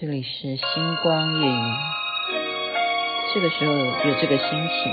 这里是星光夜雨，这个时候有这个心情。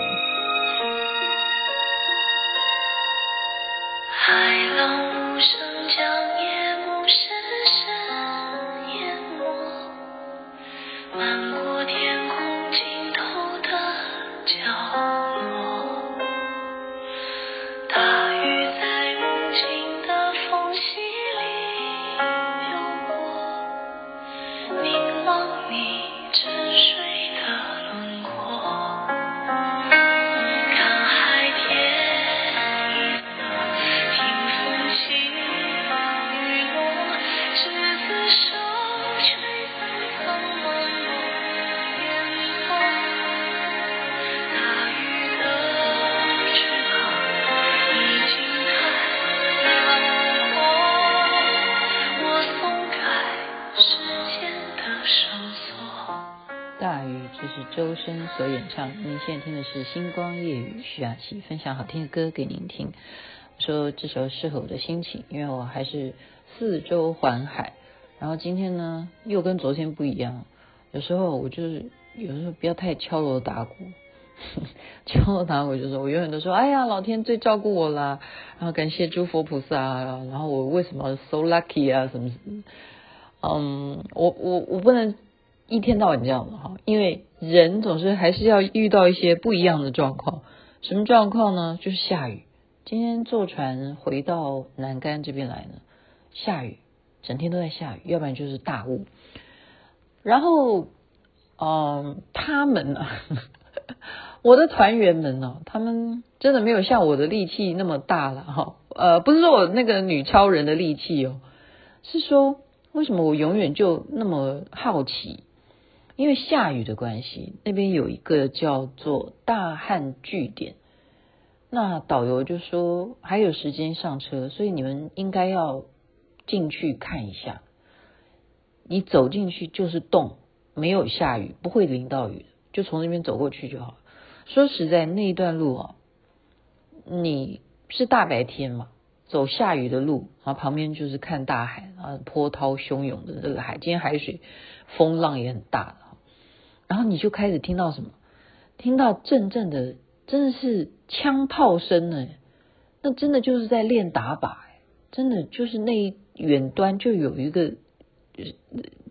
周深所演唱。您现在听的是《星光夜雨》，徐雅琪分享好听的歌给您听。说这首适合我的心情，因为我还是四周环海。然后今天呢，又跟昨天不一样。有时候我就是有时候不要太敲锣打鼓，敲锣打鼓就是我永远都说：“哎呀，老天最照顾我啦！”然后感谢诸佛菩萨。然后我为什么 so lucky 啊？什么什么？嗯，我我我不能。一天到晚这样的哈，因为人总是还是要遇到一些不一样的状况。什么状况呢？就是下雨。今天坐船回到南竿这边来呢，下雨，整天都在下雨，要不然就是大雾。然后，嗯，他们呢，我的团员们呢，他们真的没有像我的力气那么大了哈。呃，不是说我那个女超人的力气哦，是说为什么我永远就那么好奇？因为下雨的关系，那边有一个叫做大汉据点，那导游就说还有时间上车，所以你们应该要进去看一下。你走进去就是洞，没有下雨，不会淋到雨，就从那边走过去就好。说实在，那一段路啊，你是大白天嘛，走下雨的路，然后旁边就是看大海啊，波涛汹涌的这个海，今天海水风浪也很大。然后你就开始听到什么？听到阵阵的，真的是枪炮声呢。那真的就是在练打靶，真的就是那一远端就有一个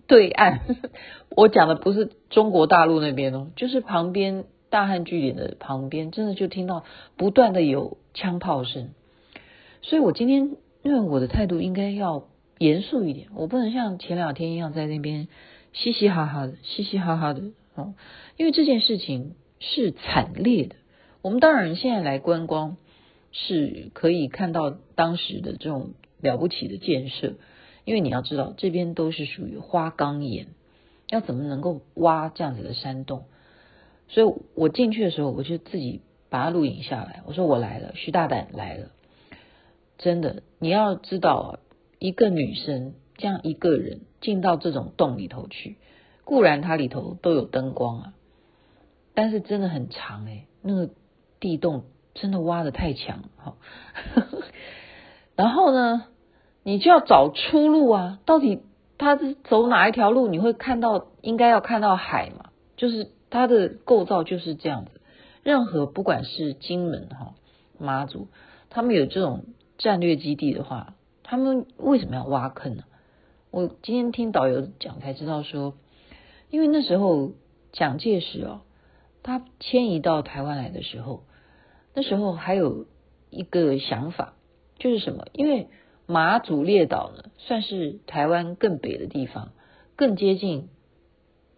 对岸。我讲的不是中国大陆那边哦，就是旁边大汉据点的旁边，真的就听到不断的有枪炮声。所以我今天因为我的态度应该要严肃一点，我不能像前两天一样在那边嘻嘻哈哈的，嘻嘻哈哈的。因为这件事情是惨烈的。我们当然现在来观光是可以看到当时的这种了不起的建设，因为你要知道这边都是属于花岗岩，要怎么能够挖这样子的山洞？所以我进去的时候，我就自己把它录影下来。我说我来了，徐大胆来了。真的，你要知道，一个女生这样一个人进到这种洞里头去。固然它里头都有灯光啊，但是真的很长哎，那个地洞真的挖的太强哈。然后呢，你就要找出路啊，到底它是走哪一条路？你会看到应该要看到海嘛，就是它的构造就是这样子。任何不管是金门哈、妈祖，他们有这种战略基地的话，他们为什么要挖坑呢？我今天听导游讲才知道说。因为那时候蒋介石哦，他迁移到台湾来的时候，那时候还有一个想法，就是什么？因为马祖列岛呢，算是台湾更北的地方，更接近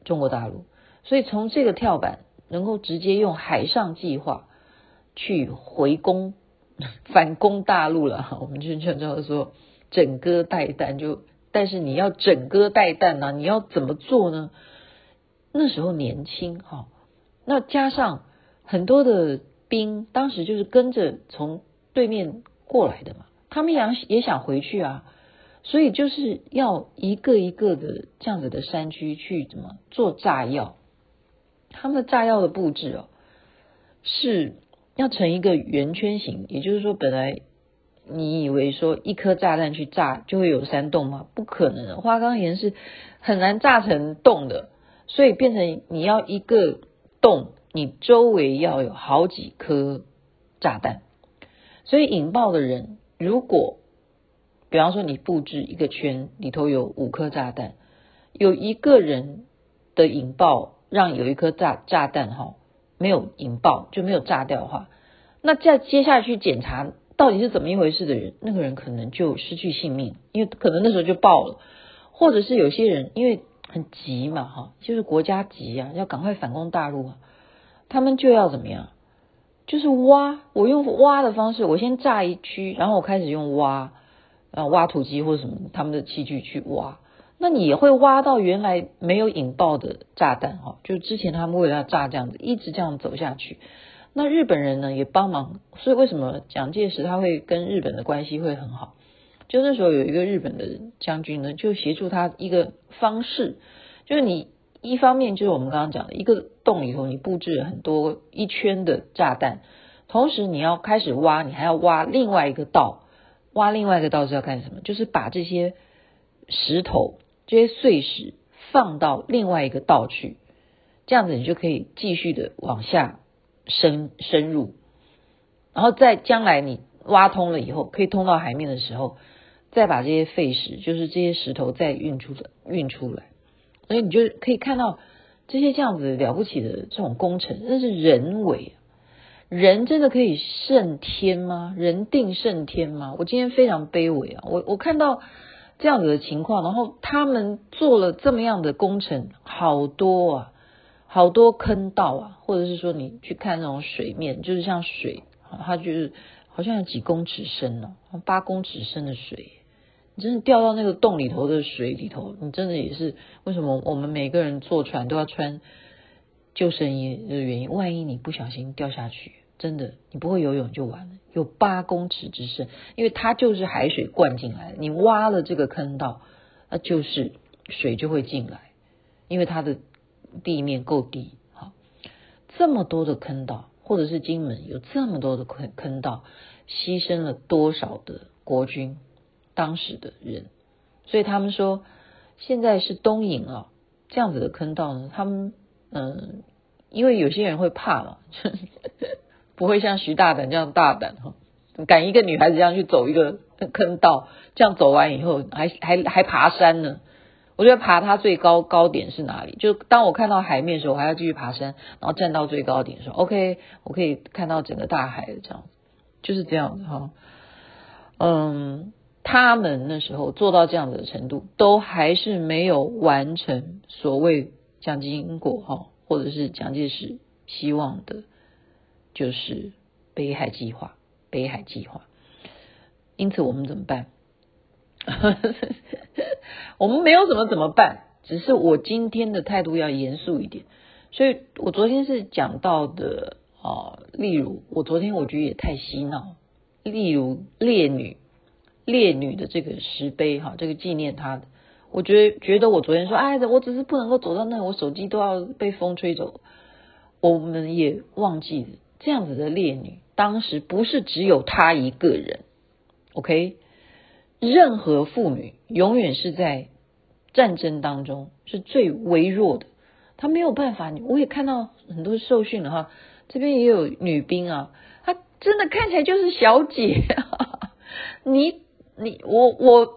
中国大陆，所以从这个跳板能够直接用海上计划去回攻、反攻大陆了。我们就叫叫做整戈待旦，就但是你要整戈待旦呢，你要怎么做呢？那时候年轻哈，那加上很多的兵，当时就是跟着从对面过来的嘛，他们也想也想回去啊，所以就是要一个一个的这样子的山区去怎么做炸药，他们的炸药的布置哦，是要成一个圆圈形，也就是说本来你以为说一颗炸弹去炸就会有山洞吗？不可能的，花岗岩是很难炸成洞的，所以变成你要一个洞，你周围要有好几颗炸弹。所以引爆的人，如果比方说你布置一个圈里头有五颗炸弹，有一个人的引爆让有一颗炸炸弹哈没有引爆就没有炸掉的话。那再接下去检查到底是怎么一回事的人，那个人可能就失去性命，因为可能那时候就爆了，或者是有些人因为很急嘛，哈，就是国家急啊，要赶快反攻大陆，他们就要怎么样？就是挖，我用挖的方式，我先炸一区，然后我开始用挖，啊，挖土机或者什么他们的器具去挖，那你也会挖到原来没有引爆的炸弹，哈，就之前他们为了要炸这样子，一直这样走下去。那日本人呢也帮忙，所以为什么蒋介石他会跟日本的关系会很好？就那时候有一个日本的将军呢，就协助他一个方式，就是你一方面就是我们刚刚讲的一个洞里头，你布置很多一圈的炸弹，同时你要开始挖，你还要挖另外一个道，挖另外一个道是要干什么？就是把这些石头、这些碎石放到另外一个道去，这样子你就可以继续的往下。深深入，然后在将来你挖通了以后，可以通到海面的时候，再把这些废石，就是这些石头再运出来，运出来，所以你就可以看到这些这样子了不起的这种工程，那是人为，人真的可以胜天吗？人定胜天吗？我今天非常卑微啊，我我看到这样子的情况，然后他们做了这么样的工程，好多啊。好多坑道啊，或者是说你去看那种水面，就是像水，它就是好像有几公尺深呢，八公尺深的水，真的掉到那个洞里头的水里头，你真的也是为什么我们每个人坐船都要穿救生衣的原因？万一你不小心掉下去，真的你不会游泳就完了。有八公尺之深，因为它就是海水灌进来，你挖了这个坑道，那就是水就会进来，因为它的。地面够低，好，这么多的坑道，或者是金门有这么多的坑坑道，牺牲了多少的国军，当时的人，所以他们说现在是东引啊，这样子的坑道呢，他们嗯，因为有些人会怕嘛，不会像徐大胆这样大胆哈，敢一个女孩子这样去走一个坑道，这样走完以后还还还爬山呢。我觉得爬它最高高点是哪里？就当我看到海面的时候，我还要继续爬山，然后站到最高点的时候，OK，我可以看到整个大海的这样，就是这样的哈。嗯，他们那时候做到这样的程度，都还是没有完成所谓蒋经国哈，或者是蒋介石希望的，就是北海计划，北海计划。因此，我们怎么办？我们没有什么怎么办？只是我今天的态度要严肃一点。所以我昨天是讲到的啊，例如我昨天我觉得也太嬉闹，例如烈女烈女的这个石碑哈，这个纪念她的，我觉得觉得我昨天说哎，我只是不能够走到那，我手机都要被风吹走。我们也忘记了这样子的烈女，当时不是只有她一个人，OK。任何妇女永远是在战争当中是最微弱的，她没有办法。我也看到很多受训的哈，这边也有女兵啊，她真的看起来就是小姐。你你我我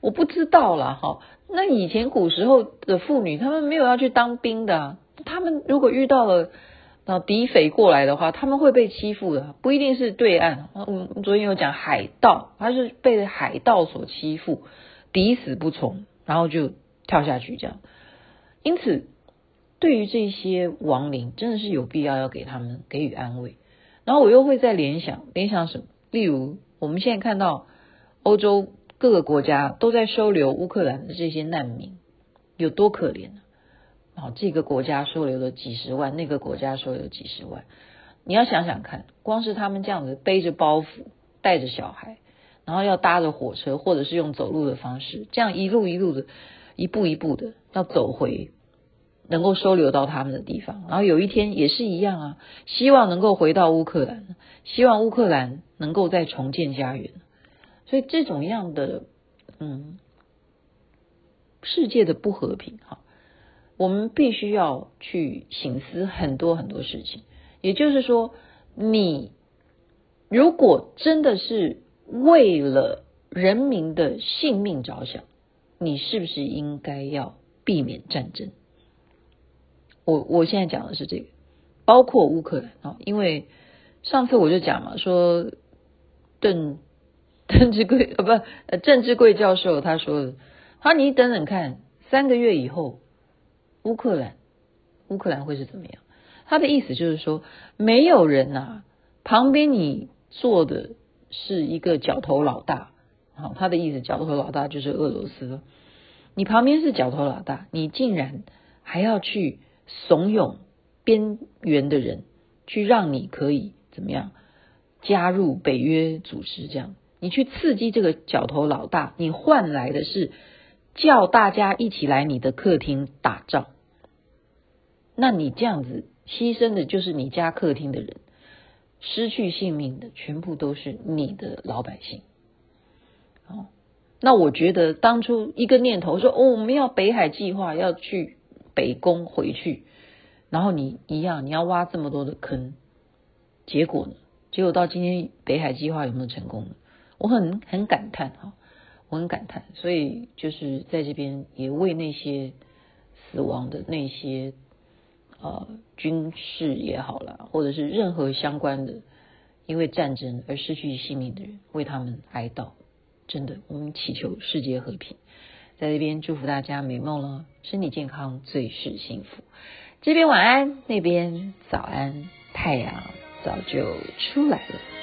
我不知道啦哈。那以前古时候的妇女，她们没有要去当兵的，她们如果遇到了。那敌匪过来的话，他们会被欺负的，不一定是对岸。嗯，昨天有讲海盗，他是被海盗所欺负，抵死不从，然后就跳下去这样。因此，对于这些亡灵，真的是有必要要给他们给予安慰。然后我又会再联想，联想什么？例如，我们现在看到欧洲各个国家都在收留乌克兰的这些难民，有多可怜呢？哦，这个国家收留了几十万，那个国家收留几十万。你要想想看，光是他们这样子背着包袱，带着小孩，然后要搭着火车，或者是用走路的方式，这样一路一路的，一步一步的要走回能够收留到他们的地方。然后有一天也是一样啊，希望能够回到乌克兰，希望乌克兰能够再重建家园。所以这种样的嗯世界的不和平哈，我们必须要去省思很多很多事情。也就是说，你如果真的是为了人民的性命着想，你是不是应该要避免战争？我我现在讲的是这个，包括乌克兰啊，因为上次我就讲嘛，说邓郑志贵呃不郑志贵教授他说的，他说你等等看，三个月以后乌克兰乌克兰会是怎么样？他的意思就是说，没有人呐、啊，旁边你坐的是一个角头老大，好，他的意思角头老大就是俄罗斯，你旁边是角头老大，你竟然还要去。怂恿边缘的人去让你可以怎么样加入北约组织？这样你去刺激这个角头老大，你换来的是叫大家一起来你的客厅打仗。那你这样子牺牲的就是你家客厅的人，失去性命的全部都是你的老百姓。哦，那我觉得当初一个念头说哦，我们要北海计划要去。北攻回去，然后你一样，你要挖这么多的坑，结果呢？结果到今天北海计划有没有成功呢？我很很感叹哈，我很感叹，所以就是在这边也为那些死亡的那些呃军事也好啦，或者是任何相关的因为战争而失去性命的人，为他们哀悼。真的，我们祈求世界和平。在这边祝福大家美梦了，身体健康最是幸福。这边晚安，那边早安，太阳早就出来了。